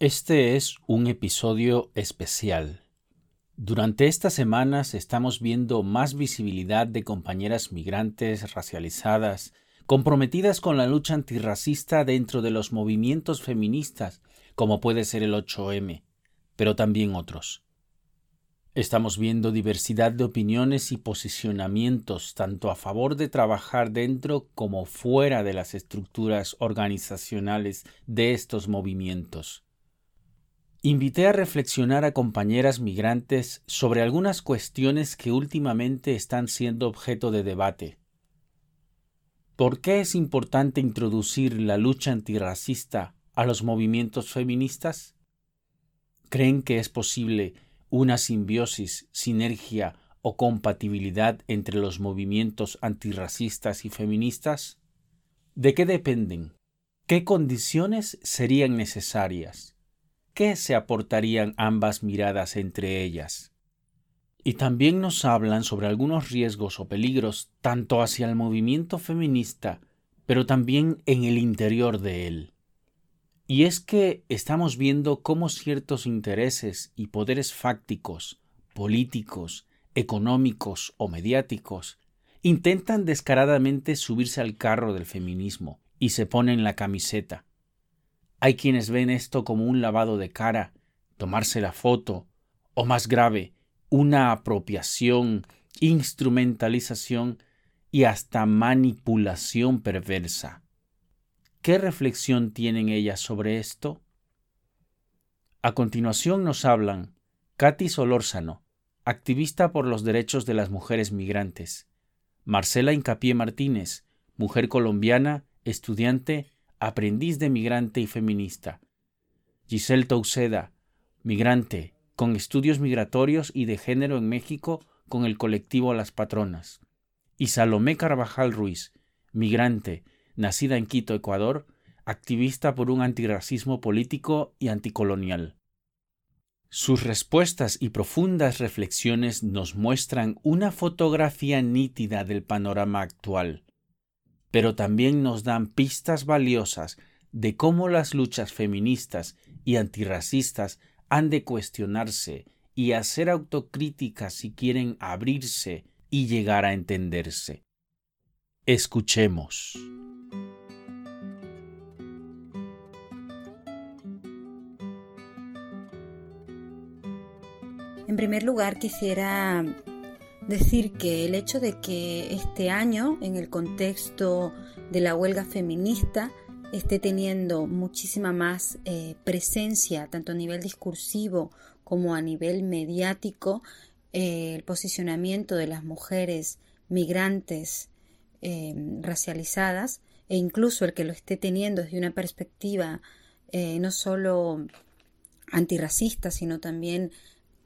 Este es un episodio especial. Durante estas semanas estamos viendo más visibilidad de compañeras migrantes racializadas, comprometidas con la lucha antirracista dentro de los movimientos feministas, como puede ser el 8M, pero también otros. Estamos viendo diversidad de opiniones y posicionamientos tanto a favor de trabajar dentro como fuera de las estructuras organizacionales de estos movimientos. Invité a reflexionar a compañeras migrantes sobre algunas cuestiones que últimamente están siendo objeto de debate. ¿Por qué es importante introducir la lucha antirracista a los movimientos feministas? ¿Creen que es posible una simbiosis, sinergia o compatibilidad entre los movimientos antirracistas y feministas? ¿De qué dependen? ¿Qué condiciones serían necesarias? ¿Qué se aportarían ambas miradas entre ellas? Y también nos hablan sobre algunos riesgos o peligros tanto hacia el movimiento feminista, pero también en el interior de él. Y es que estamos viendo cómo ciertos intereses y poderes fácticos, políticos, económicos o mediáticos intentan descaradamente subirse al carro del feminismo y se ponen la camiseta, hay quienes ven esto como un lavado de cara, tomarse la foto, o más grave, una apropiación, instrumentalización y hasta manipulación perversa. ¿Qué reflexión tienen ellas sobre esto? A continuación nos hablan Katy Solórzano, activista por los derechos de las mujeres migrantes, Marcela Incapié Martínez, mujer colombiana, estudiante aprendiz de migrante y feminista. Giselle Touceda, migrante, con estudios migratorios y de género en México con el colectivo Las Patronas. Y Salomé Carvajal Ruiz, migrante, nacida en Quito, Ecuador, activista por un antirracismo político y anticolonial. Sus respuestas y profundas reflexiones nos muestran una fotografía nítida del panorama actual, pero también nos dan pistas valiosas de cómo las luchas feministas y antirracistas han de cuestionarse y hacer autocríticas si quieren abrirse y llegar a entenderse. Escuchemos. En primer lugar, quisiera decir que el hecho de que este año, en el contexto de la huelga feminista, esté teniendo muchísima más eh, presencia, tanto a nivel discursivo como a nivel mediático, eh, el posicionamiento de las mujeres migrantes eh, racializadas e incluso el que lo esté teniendo desde una perspectiva no solo antirracista, sino también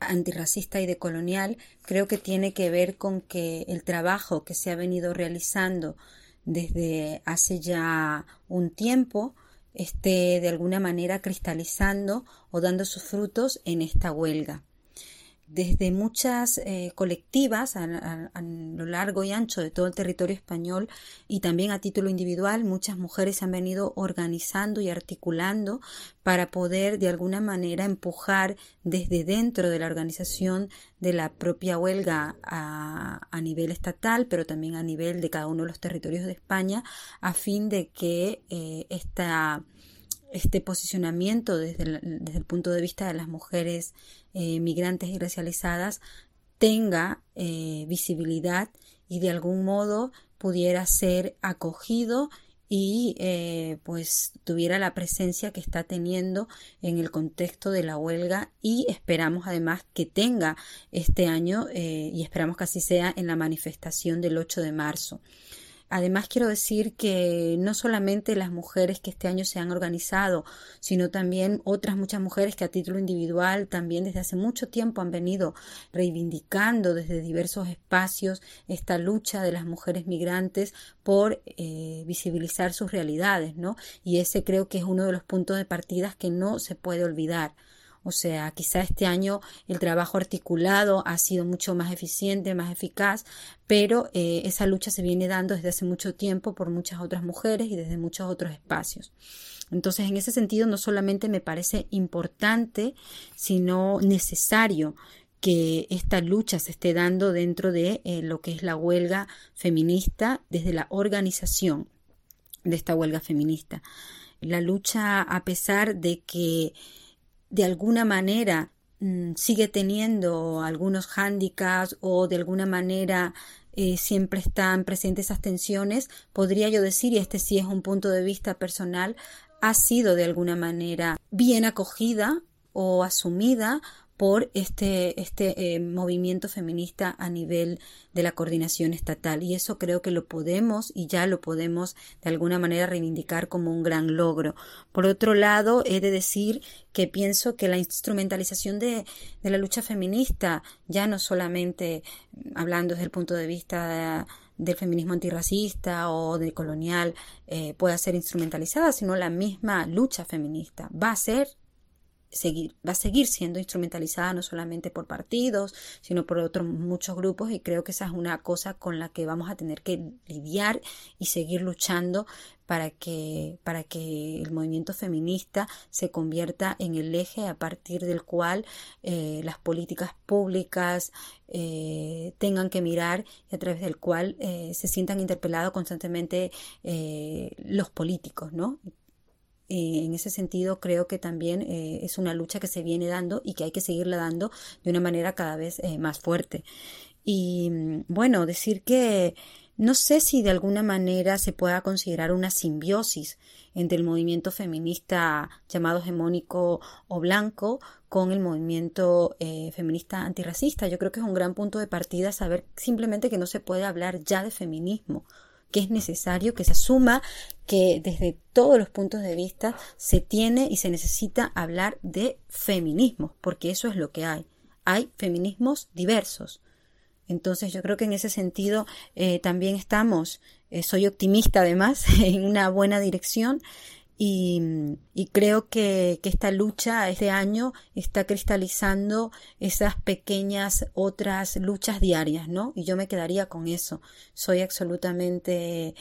antirracista y decolonial creo que tiene que ver con que el trabajo que se ha venido realizando desde hace ya un tiempo esté de alguna manera cristalizando o dando sus frutos en esta huelga desde muchas eh, colectivas a, lo largo y ancho de todo el territorio español y también a título individual, muchas mujeres han venido organizando y articulando para poder de alguna manera empujar desde dentro de la organización de la propia huelga a, a nivel estatal, pero también a nivel de cada uno de los territorios de España, a fin de que eh, esta este posicionamiento desde el, punto de vista de las mujeres eh, migrantes y racializadas tenga eh, visibilidad y de algún modo pudiera ser acogido y eh, pues tuviera la presencia que está teniendo en el contexto de la huelga y esperamos además que tenga este año y esperamos que así sea en la manifestación del 8 de marzo. Además, quiero decir que no solamente las mujeres que este año se han organizado, sino también otras muchas mujeres que a título individual también desde hace mucho tiempo han venido reivindicando desde diversos espacios esta lucha de las mujeres migrantes por eh, visibilizar sus realidades, ¿no? Y ese creo que es uno de los puntos de partida que no se puede olvidar. O sea, quizá este año el trabajo articulado ha sido mucho más eficiente, más eficaz, pero eh, esa lucha se viene dando desde hace mucho tiempo por muchas otras mujeres y desde muchos otros espacios. Entonces, en ese sentido, no solamente me parece importante, sino necesario que esta lucha se esté dando dentro de eh, lo que es la huelga feminista desde la organización de esta huelga feminista. La lucha, a pesar de que de alguna manera mm, sigue teniendo algunos hándicaps o de alguna manera eh, siempre están presentes esas tensiones, podría yo decir, y este sí es un punto de vista personal, ha sido de alguna manera bien acogida o asumida por este, este eh, movimiento feminista a nivel de la coordinación estatal. Y eso creo que lo podemos y ya lo podemos de alguna manera reivindicar como un gran logro. Por otro lado, he de decir que pienso que la instrumentalización de, de la lucha feminista, ya no solamente hablando desde el punto de vista del feminismo antirracista o del colonial eh, pueda ser instrumentalizada, sino la misma lucha feminista va a ser seguir, va a seguir siendo instrumentalizada no solamente por partidos, sino por otros muchos grupos y creo que esa es una cosa con la que vamos a tener que lidiar y seguir luchando para que, para que el movimiento feminista se convierta en el eje a partir del cual eh, las políticas públicas eh, tengan que mirar y a través del cual eh, se sientan interpelados constantemente los políticos, ¿no? Eh, en ese sentido creo que también eh, es una lucha que se viene dando y que hay que seguirla dando de una manera cada vez eh, más fuerte. Y mm, bueno, decir que no sé si de alguna manera se pueda considerar una simbiosis entre el movimiento feminista llamado hegemónico o blanco con el movimiento feminista antirracista. Yo creo que es un gran punto de partida saber simplemente que no se puede hablar ya de feminismo que es necesario que se asuma que desde todos los puntos de vista se tiene y se necesita hablar de feminismo, porque eso es lo que hay. Hay feminismos diversos. Entonces yo creo que en ese sentido eh, también estamos, eh, soy optimista además, en una buena dirección y, creo que, esta lucha este año está cristalizando esas pequeñas otras luchas diarias, ¿no? Y yo me quedaría con eso. Soy absolutamente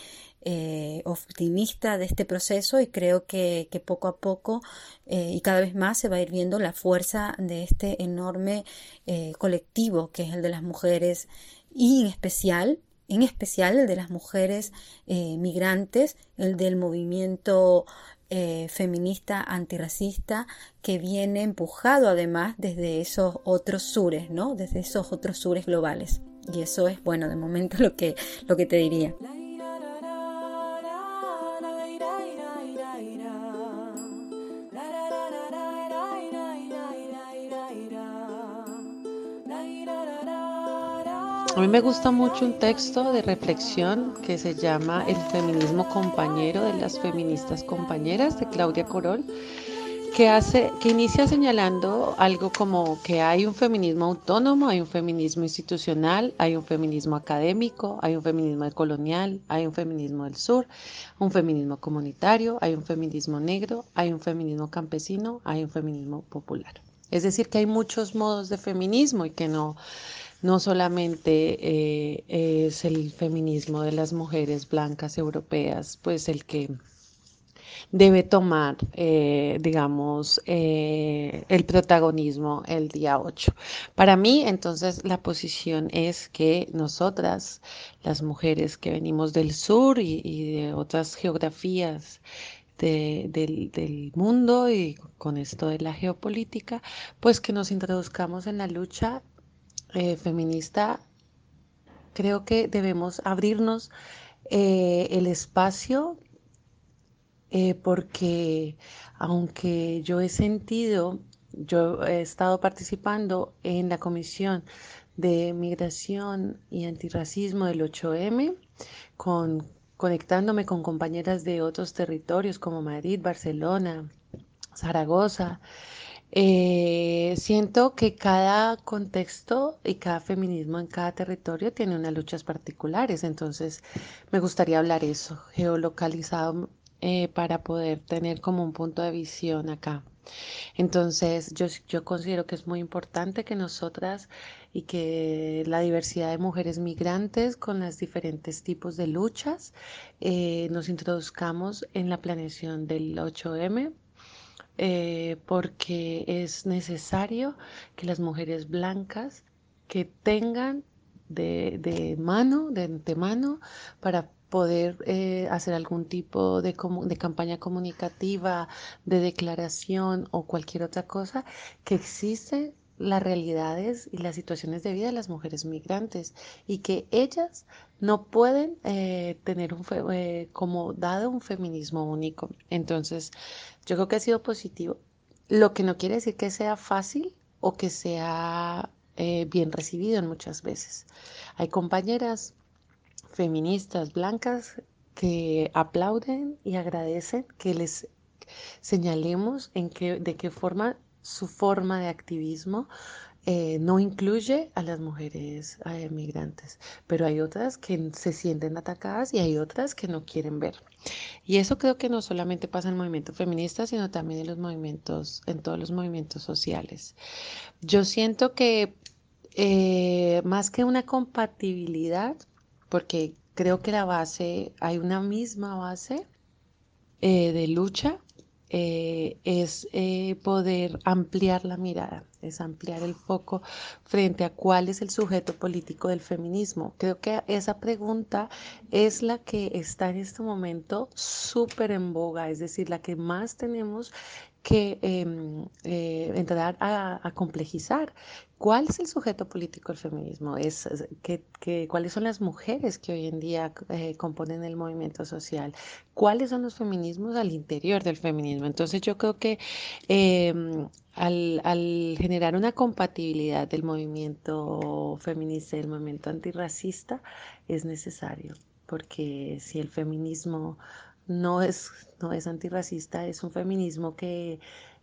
eh, optimista de este proceso y creo que, poco a poco eh, y cada vez más se va a ir viendo la fuerza de este enorme eh, colectivo que es el de las mujeres y en especial en especial el de las mujeres migrantes, el del movimiento feminista antirracista que viene empujado además desde esos otros sures, ¿no? Desde esos otros sures globales. Y eso es, bueno, de momento lo que, lo que te diría. A mí me gusta mucho un texto de reflexión que se llama El feminismo compañero de las feministas compañeras de Claudia Corol, que hace que inicia señalando algo como que hay un feminismo autónomo, hay un feminismo institucional, hay un feminismo académico, hay un feminismo colonial, hay un feminismo del sur, un feminismo comunitario, hay un feminismo negro, hay un feminismo campesino, hay un feminismo popular. Es decir, que hay muchos modos de feminismo y que no no solamente eh, es el feminismo de las mujeres blancas europeas, pues el que debe tomar, eh, digamos, eh, el protagonismo el día 8. Para mí, entonces, la posición es que nosotras, las mujeres que venimos del sur y, de otras geografías, del, del, mundo y con esto de la geopolítica, pues que nos introduzcamos en la lucha eh, feminista, creo que debemos abrirnos eh, el espacio eh, porque aunque yo he sentido, yo he estado participando en la comisión de migración y antirracismo del 8M, con, conectándome con compañeras de otros territorios como Madrid, Barcelona, Zaragoza, eh, siento que cada contexto y cada feminismo en cada territorio tiene unas luchas particulares, entonces me gustaría hablar eso, geolocalizado eh, para poder tener como un punto de visión acá. Entonces, yo, considero que es muy importante que nosotras y que la diversidad de mujeres migrantes con los diferentes tipos de luchas eh, nos introduzcamos en la planeación del 8M, eh, porque es necesario que las mujeres blancas que tengan de, de mano, de antemano, para poder eh, hacer algún tipo de, de, campaña comunicativa, de declaración o cualquier otra cosa, que existen las realidades y las situaciones de vida de las mujeres migrantes y que ellas no pueden eh, tener un eh, como dado un feminismo único. Entonces, yo creo que ha sido positivo. Lo que no quiere decir que sea fácil o que sea bien recibido en muchas veces. Hay compañeras feministas blancas que aplauden y agradecen que les señalemos en qué, de qué forma su forma de activismo eh, no incluye a las mujeres eh, migrantes, pero hay otras que se sienten atacadas y hay otras que no quieren ver. Y eso creo que no solamente pasa en el movimiento feminista, sino también en los movimientos, en todos los movimientos sociales. Yo siento que eh, más que una compatibilidad, porque creo que la base, hay una misma base eh, de lucha, eh, es eh, poder ampliar la mirada, es ampliar el foco frente a cuál es el sujeto político del feminismo. Creo que esa pregunta es la que está en este momento súper en boga, es decir, la que más tenemos que em, entrar a, a complejizar ¿Cuál es el sujeto político del feminismo? Es, ¿Cuáles son las mujeres que hoy en día eh, componen el movimiento social? ¿Cuáles son los feminismos al interior del feminismo? Entonces yo creo que em, al, al, generar una compatibilidad del movimiento feminista y del movimiento antirracista es necesario, porque si el feminismo no es, no es antirracista, es un feminismo que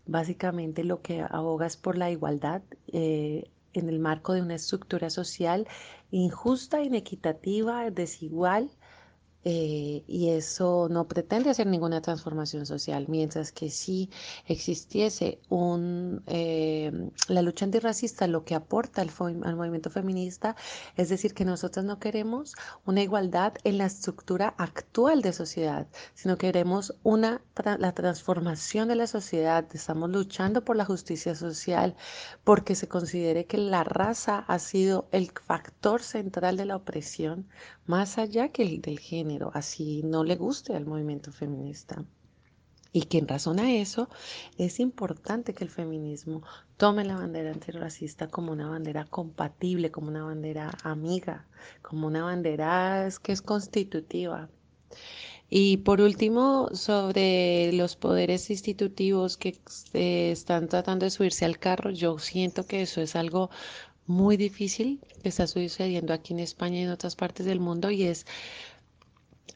Básicamente lo que aboga es por la igualdad eh, en el marco de una estructura social injusta, inequitativa, desigual eh, y eso no pretende hacer ninguna transformación social, mientras que si existiese un, eh, la lucha antirracista, lo que aporta al, al, movimiento feminista, es decir, que nosotros no queremos una igualdad en la estructura actual de sociedad, sino queremos una, la transformación de la sociedad, estamos luchando por la justicia social, porque se considere que la raza ha sido el factor central de la opresión, más allá que el del género, así no le guste al movimiento feminista. Y que en razón a eso es importante que el feminismo tome la bandera antirracista como una bandera compatible, como una bandera amiga, como una bandera que es constitutiva. Y por último, sobre los poderes institutivos que eh, están tratando de subirse al carro, yo siento que eso es algo muy difícil que está sucediendo aquí en España y en otras partes del mundo y es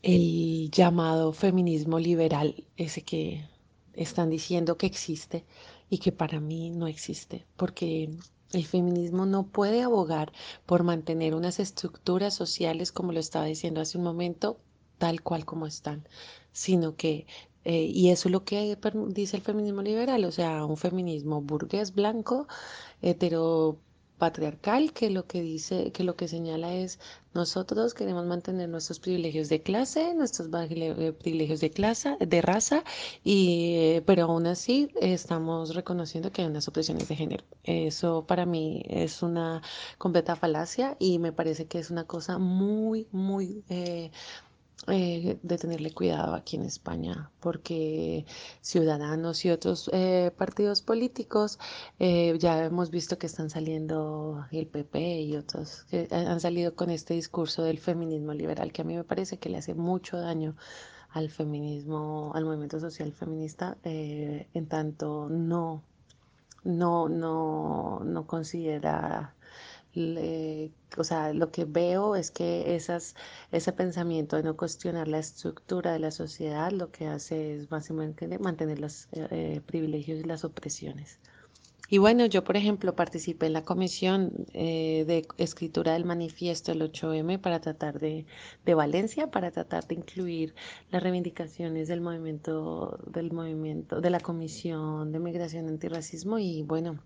el llamado feminismo liberal, ese que están diciendo que existe y que para mí no existe, porque el feminismo no puede abogar por mantener unas estructuras sociales, como lo estaba diciendo hace un momento, tal cual como están, sino que, eh, y eso es lo que dice el feminismo liberal, o sea, un feminismo burgués, blanco, hetero patriarcal que lo que dice, que lo que señala es nosotros queremos mantener nuestros privilegios de clase, nuestros eh, privilegios de clase, de raza, y pero aún así estamos reconociendo que hay unas opresiones de género. Eso para mí es una completa falacia y me parece que es una cosa muy, muy eh, eh, de tenerle cuidado aquí en España, porque Ciudadanos y otros eh, partidos políticos eh, ya hemos visto que están saliendo el PP y otros que han salido con este discurso del feminismo liberal, que a mí me parece que le hace mucho daño al feminismo, al movimiento social feminista, en tanto no, no, no, no considera o sea, lo que veo es que esas, ese pensamiento de no cuestionar la estructura de la sociedad lo que hace es básicamente mantener los eh, privilegios y las opresiones. Y bueno, yo por ejemplo participé en la comisión eh, de escritura del manifiesto del 8M para tratar de, de Valencia, para tratar de incluir las reivindicaciones del movimiento, del movimiento, de la comisión de migración antirracismo y bueno,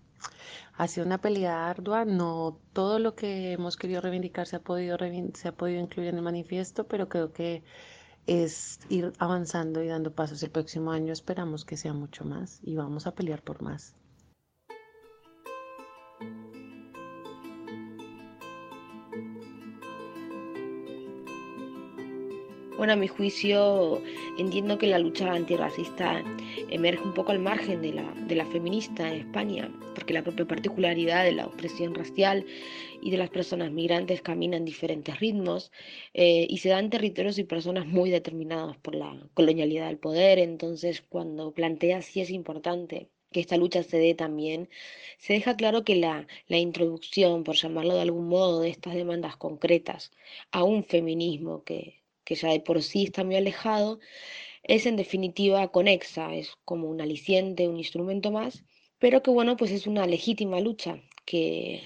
ha sido una pelea ardua, no todo lo que hemos querido reivindicar se ha podido, se ha podido incluir en el manifiesto, pero creo que es ir avanzando y dando pasos. El próximo año esperamos que sea mucho más y vamos a pelear por más. Bueno, a mi juicio entiendo que la lucha antirracista emerge un poco al margen de la, de la feminista en España, porque la propia particularidad de la opresión racial y de las personas migrantes camina en diferentes ritmos eh, y se dan territorios y personas muy determinados por la colonialidad del poder. Entonces, cuando plantea si es importante que esta lucha se dé también, se deja claro que la, la, introducción, por llamarlo de algún modo, de estas demandas concretas a un feminismo que, que ya de por sí está muy alejado, es en definitiva conexa, es como un aliciente, un instrumento más, pero que bueno, pues es una legítima lucha que,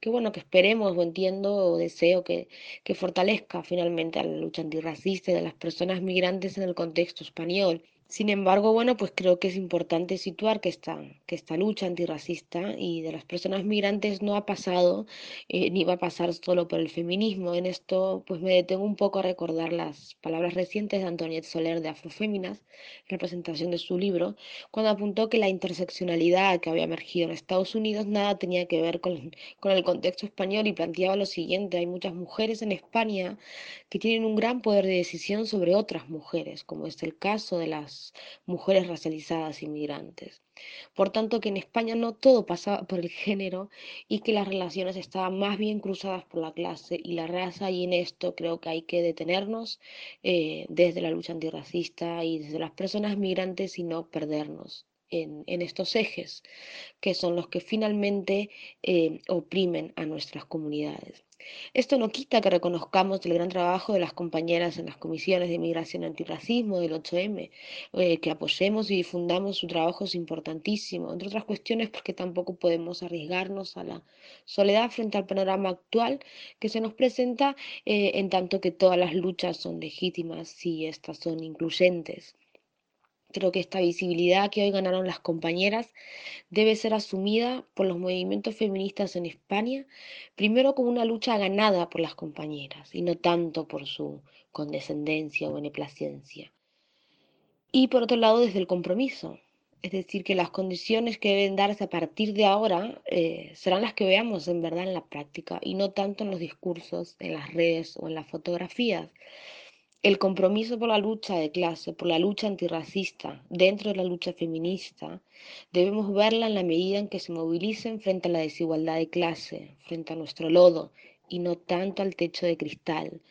que bueno, que esperemos o entiendo o deseo que, que fortalezca finalmente a la lucha antirracista de las personas migrantes en el contexto español sin embargo, bueno, pues creo que es importante situar que esta, que esta lucha antirracista y de las personas migrantes no ha pasado eh, ni va a pasar solo por el feminismo. En esto, pues me detengo un poco a recordar las palabras recientes de Antoniette Soler de Afroféminas, en representación de su libro, cuando apuntó que la interseccionalidad que había emergido en Estados Unidos nada tenía que ver con, con el contexto español y planteaba lo siguiente, hay muchas mujeres en España que tienen un gran poder de decisión sobre otras mujeres, como es el caso de las mujeres racializadas inmigrantes. Por tanto, que en España no todo pasaba por el género y que las relaciones estaban más bien cruzadas por la clase y la raza y en esto creo que hay que detenernos eh, desde la lucha antirracista y desde las personas migrantes y no perdernos. En, estos ejes, que son los que finalmente eh, oprimen a nuestras comunidades. Esto no quita que reconozcamos el gran trabajo de las compañeras en las comisiones de inmigración antirracismo del 8M, eh, que apoyemos y difundamos su trabajo es importantísimo, entre otras cuestiones porque tampoco podemos arriesgarnos a la soledad frente al panorama actual que se nos presenta eh, en tanto que todas las luchas son legítimas y estas son incluyentes. Creo que esta visibilidad que hoy ganaron las compañeras debe ser asumida por los movimientos feministas en España, primero como una lucha ganada por las compañeras y no tanto por su condescendencia o beneplacencia. Y por otro lado, desde el compromiso, es decir, que las condiciones que deben darse a partir de ahora eh, serán las que veamos en verdad en la práctica y no tanto en los discursos, en las redes o en las fotografías. El compromiso por la lucha de clase, por la lucha antirracista, dentro de la lucha feminista, debemos verla en la medida en que se movilicen frente a la desigualdad de clase, frente a nuestro lodo, y no tanto al techo de cristal.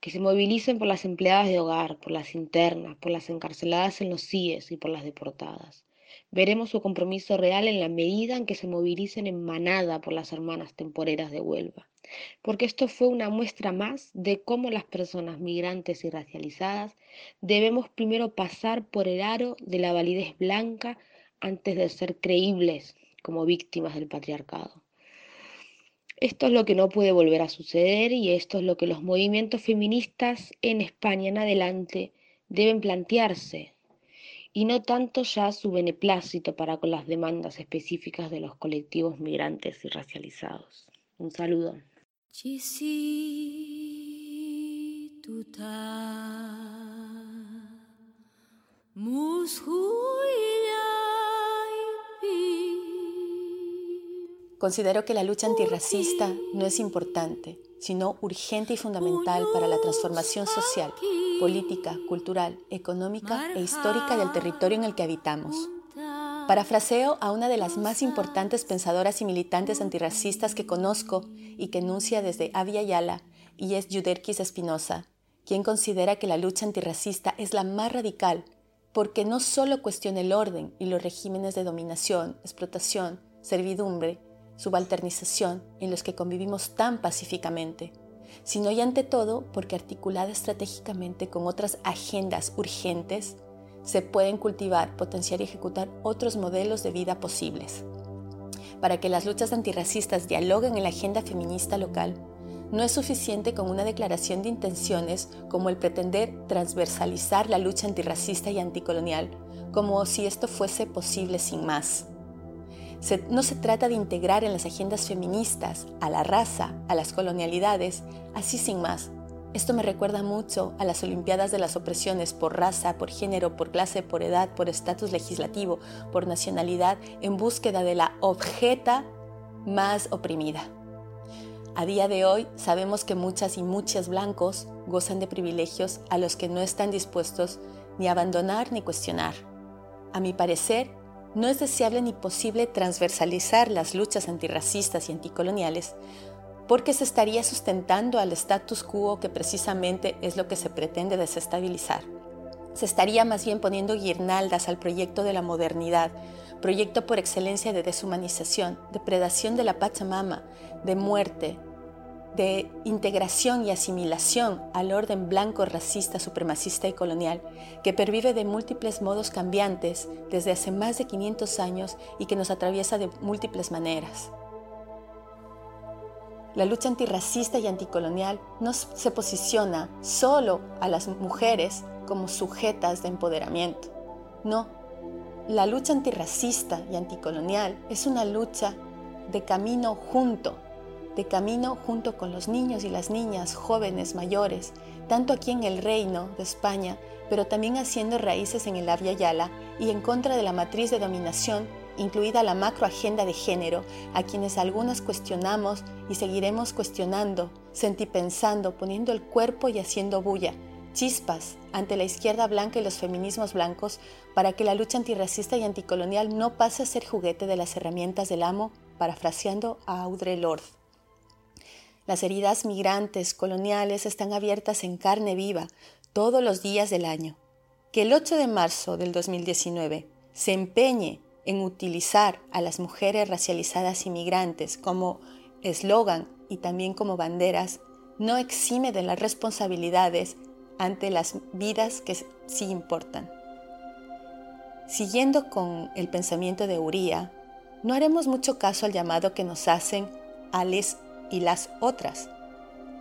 Que se movilicen por las empleadas de hogar, por las internas, por las encarceladas en los CIES y por las deportadas. Veremos su compromiso real en la medida en que se movilicen en manada por las hermanas temporeras de Huelva porque esto fue una muestra más de cómo las personas migrantes y racializadas debemos primero pasar por el aro de la validez blanca antes de ser creíbles como víctimas del patriarcado. Esto es lo que no puede volver a suceder y esto es lo que los movimientos feministas en España en adelante deben plantearse y no tanto ya su beneplácito para con las demandas específicas de los colectivos migrantes y racializados. Un saludo. Considero que la lucha antirracista no es importante, sino urgente y fundamental para la transformación social, política, cultural, económica e histórica del territorio en el que habitamos. Parafraseo a una de las más importantes pensadoras y militantes antirracistas que conozco y que enuncia desde Avia Yala, y es Yuderquis Espinosa, quien considera que la lucha antirracista es la más radical porque no solo cuestiona el orden y los regímenes de dominación, explotación, servidumbre, subalternización en los que convivimos tan pacíficamente, sino y ante todo porque articulada estratégicamente con otras agendas urgentes, se pueden cultivar, potenciar y ejecutar otros modelos de vida posibles. para que las luchas antirracistas dialoguen en la agenda feminista local, no es suficiente con una declaración de intenciones como el pretender transversalizar la lucha antirracista y anticolonial, como si esto fuese posible sin más. no se trata de integrar en las agendas feministas a la raza, a las colonialidades, así sin más, esto me recuerda mucho a las Olimpiadas de las opresiones por raza, por género, por clase, por edad, por estatus legislativo, por nacionalidad, en búsqueda de la objeta más oprimida. A día de hoy sabemos que muchas y muchos blancos gozan de privilegios a los que no están dispuestos ni a abandonar ni cuestionar. A mi parecer, no es deseable ni posible transversalizar las luchas antirracistas y anticoloniales porque se estaría sustentando al status quo que precisamente es lo que se pretende desestabilizar. Se estaría más bien poniendo guirnaldas al proyecto de la modernidad, proyecto por excelencia de deshumanización, depredación de la Pachamama, de muerte, de integración y asimilación al orden blanco, racista, supremacista y colonial, que pervive de múltiples modos cambiantes desde hace más de 500 años y que nos atraviesa de múltiples maneras. La lucha antirracista y anticolonial no se posiciona solo a las mujeres como sujetas de empoderamiento. No, la lucha antirracista y anticolonial es una lucha de camino junto, de camino junto con los niños y las niñas, jóvenes, mayores, tanto aquí en el Reino de España, pero también haciendo raíces en el Avia Yala y en contra de la matriz de dominación incluida la macroagenda de género, a quienes algunas cuestionamos y seguiremos cuestionando, sentipensando, poniendo el cuerpo y haciendo bulla, chispas ante la izquierda blanca y los feminismos blancos para que la lucha antirracista y anticolonial no pase a ser juguete de las herramientas del amo, parafraseando a Audre Lorde. Las heridas migrantes coloniales están abiertas en carne viva todos los días del año. Que el 8 de marzo del 2019 se empeñe en utilizar a las mujeres racializadas inmigrantes como eslogan y también como banderas no exime de las responsabilidades ante las vidas que sí importan. Siguiendo con el pensamiento de Uría, no haremos mucho caso al llamado que nos hacen ales y las otras.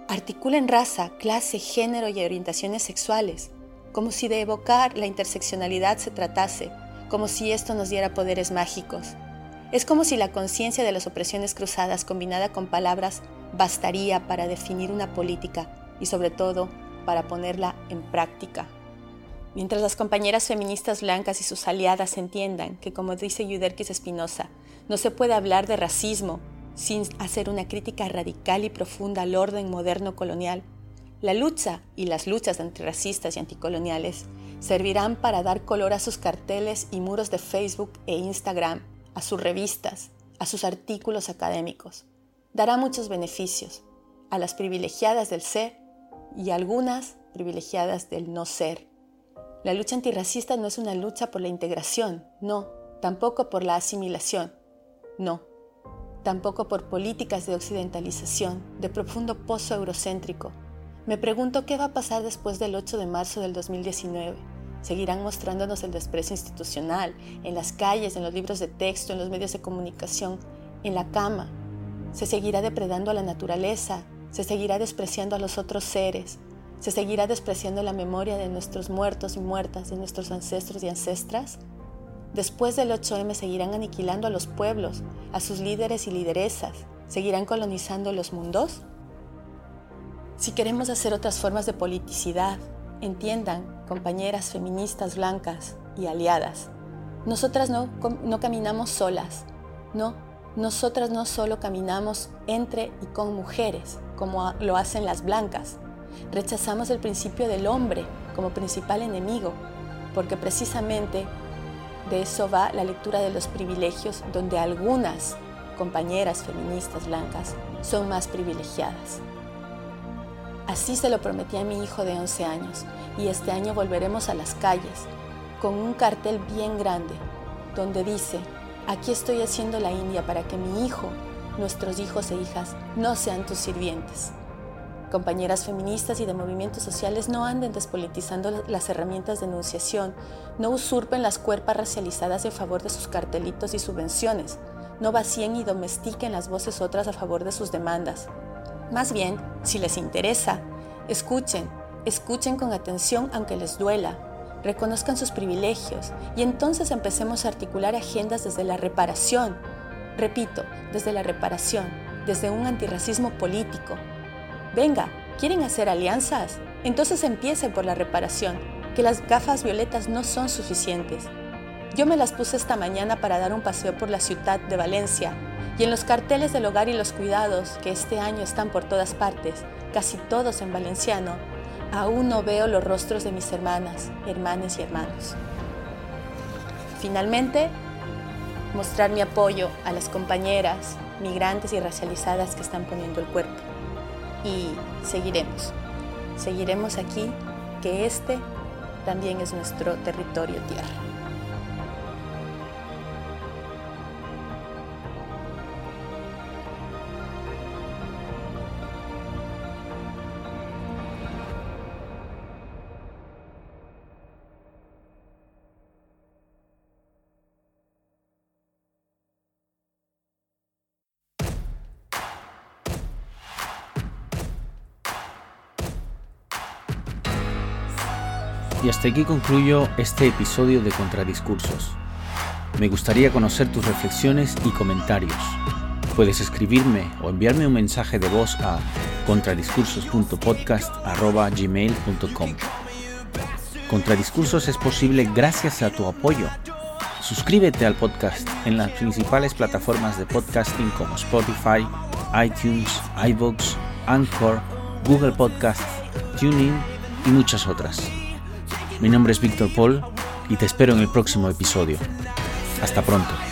Articulen raza, clase, género y orientaciones sexuales, como si de evocar la interseccionalidad se tratase como si esto nos diera poderes mágicos. Es como si la conciencia de las opresiones cruzadas combinada con palabras bastaría para definir una política y sobre todo para ponerla en práctica. Mientras las compañeras feministas blancas y sus aliadas entiendan que, como dice Yuderquis Espinosa, no se puede hablar de racismo sin hacer una crítica radical y profunda al orden moderno colonial, la lucha y las luchas antirracistas y anticoloniales servirán para dar color a sus carteles y muros de Facebook e Instagram, a sus revistas, a sus artículos académicos. Dará muchos beneficios a las privilegiadas del ser y a algunas privilegiadas del no ser. La lucha antirracista no es una lucha por la integración, no, tampoco por la asimilación, no, tampoco por políticas de occidentalización, de profundo pozo eurocéntrico, me pregunto qué va a pasar después del 8 de marzo del 2019. Seguirán mostrándonos el desprecio institucional, en las calles, en los libros de texto, en los medios de comunicación, en la cama. Se seguirá depredando a la naturaleza, se seguirá despreciando a los otros seres, se seguirá despreciando la memoria de nuestros muertos y muertas, de nuestros ancestros y ancestras. Después del 8M seguirán aniquilando a los pueblos, a sus líderes y lideresas, seguirán colonizando los mundos. Si queremos hacer otras formas de politicidad, entiendan, compañeras feministas blancas y aliadas, nosotras no, no caminamos solas, no, nosotras no solo caminamos entre y con mujeres, como lo hacen las blancas. Rechazamos el principio del hombre como principal enemigo, porque precisamente de eso va la lectura de los privilegios, donde algunas compañeras feministas blancas son más privilegiadas. Así se lo prometí a mi hijo de 11 años y este año volveremos a las calles con un cartel bien grande donde dice, aquí estoy haciendo la India para que mi hijo, nuestros hijos e hijas, no sean tus sirvientes. Compañeras feministas y de movimientos sociales no anden despolitizando las herramientas de enunciación, no usurpen las cuerpas racializadas en favor de sus cartelitos y subvenciones, no vacíen y domestiquen las voces otras a favor de sus demandas. Más bien, si les interesa, escuchen, escuchen con atención aunque les duela, reconozcan sus privilegios y entonces empecemos a articular agendas desde la reparación. Repito, desde la reparación, desde un antirracismo político. Venga, ¿quieren hacer alianzas? Entonces empiecen por la reparación, que las gafas violetas no son suficientes. Yo me las puse esta mañana para dar un paseo por la ciudad de Valencia y en los carteles del hogar y los cuidados, que este año están por todas partes, casi todos en valenciano, aún no veo los rostros de mis hermanas, hermanes y hermanos. Finalmente, mostrar mi apoyo a las compañeras migrantes y racializadas que están poniendo el cuerpo. Y seguiremos, seguiremos aquí, que este también es nuestro territorio tierra. Hasta aquí concluyo este episodio de Contradiscursos. Me gustaría conocer tus reflexiones y comentarios. Puedes escribirme o enviarme un mensaje de voz a contradiscursos.podcast.gmail.com Contradiscursos es posible gracias a tu apoyo. Suscríbete al podcast en las principales plataformas de podcasting como Spotify, iTunes, iVoox, Anchor, Google Podcast, Tuning y muchas otras. Mi nombre es Víctor Paul y te espero en el próximo episodio. Hasta pronto.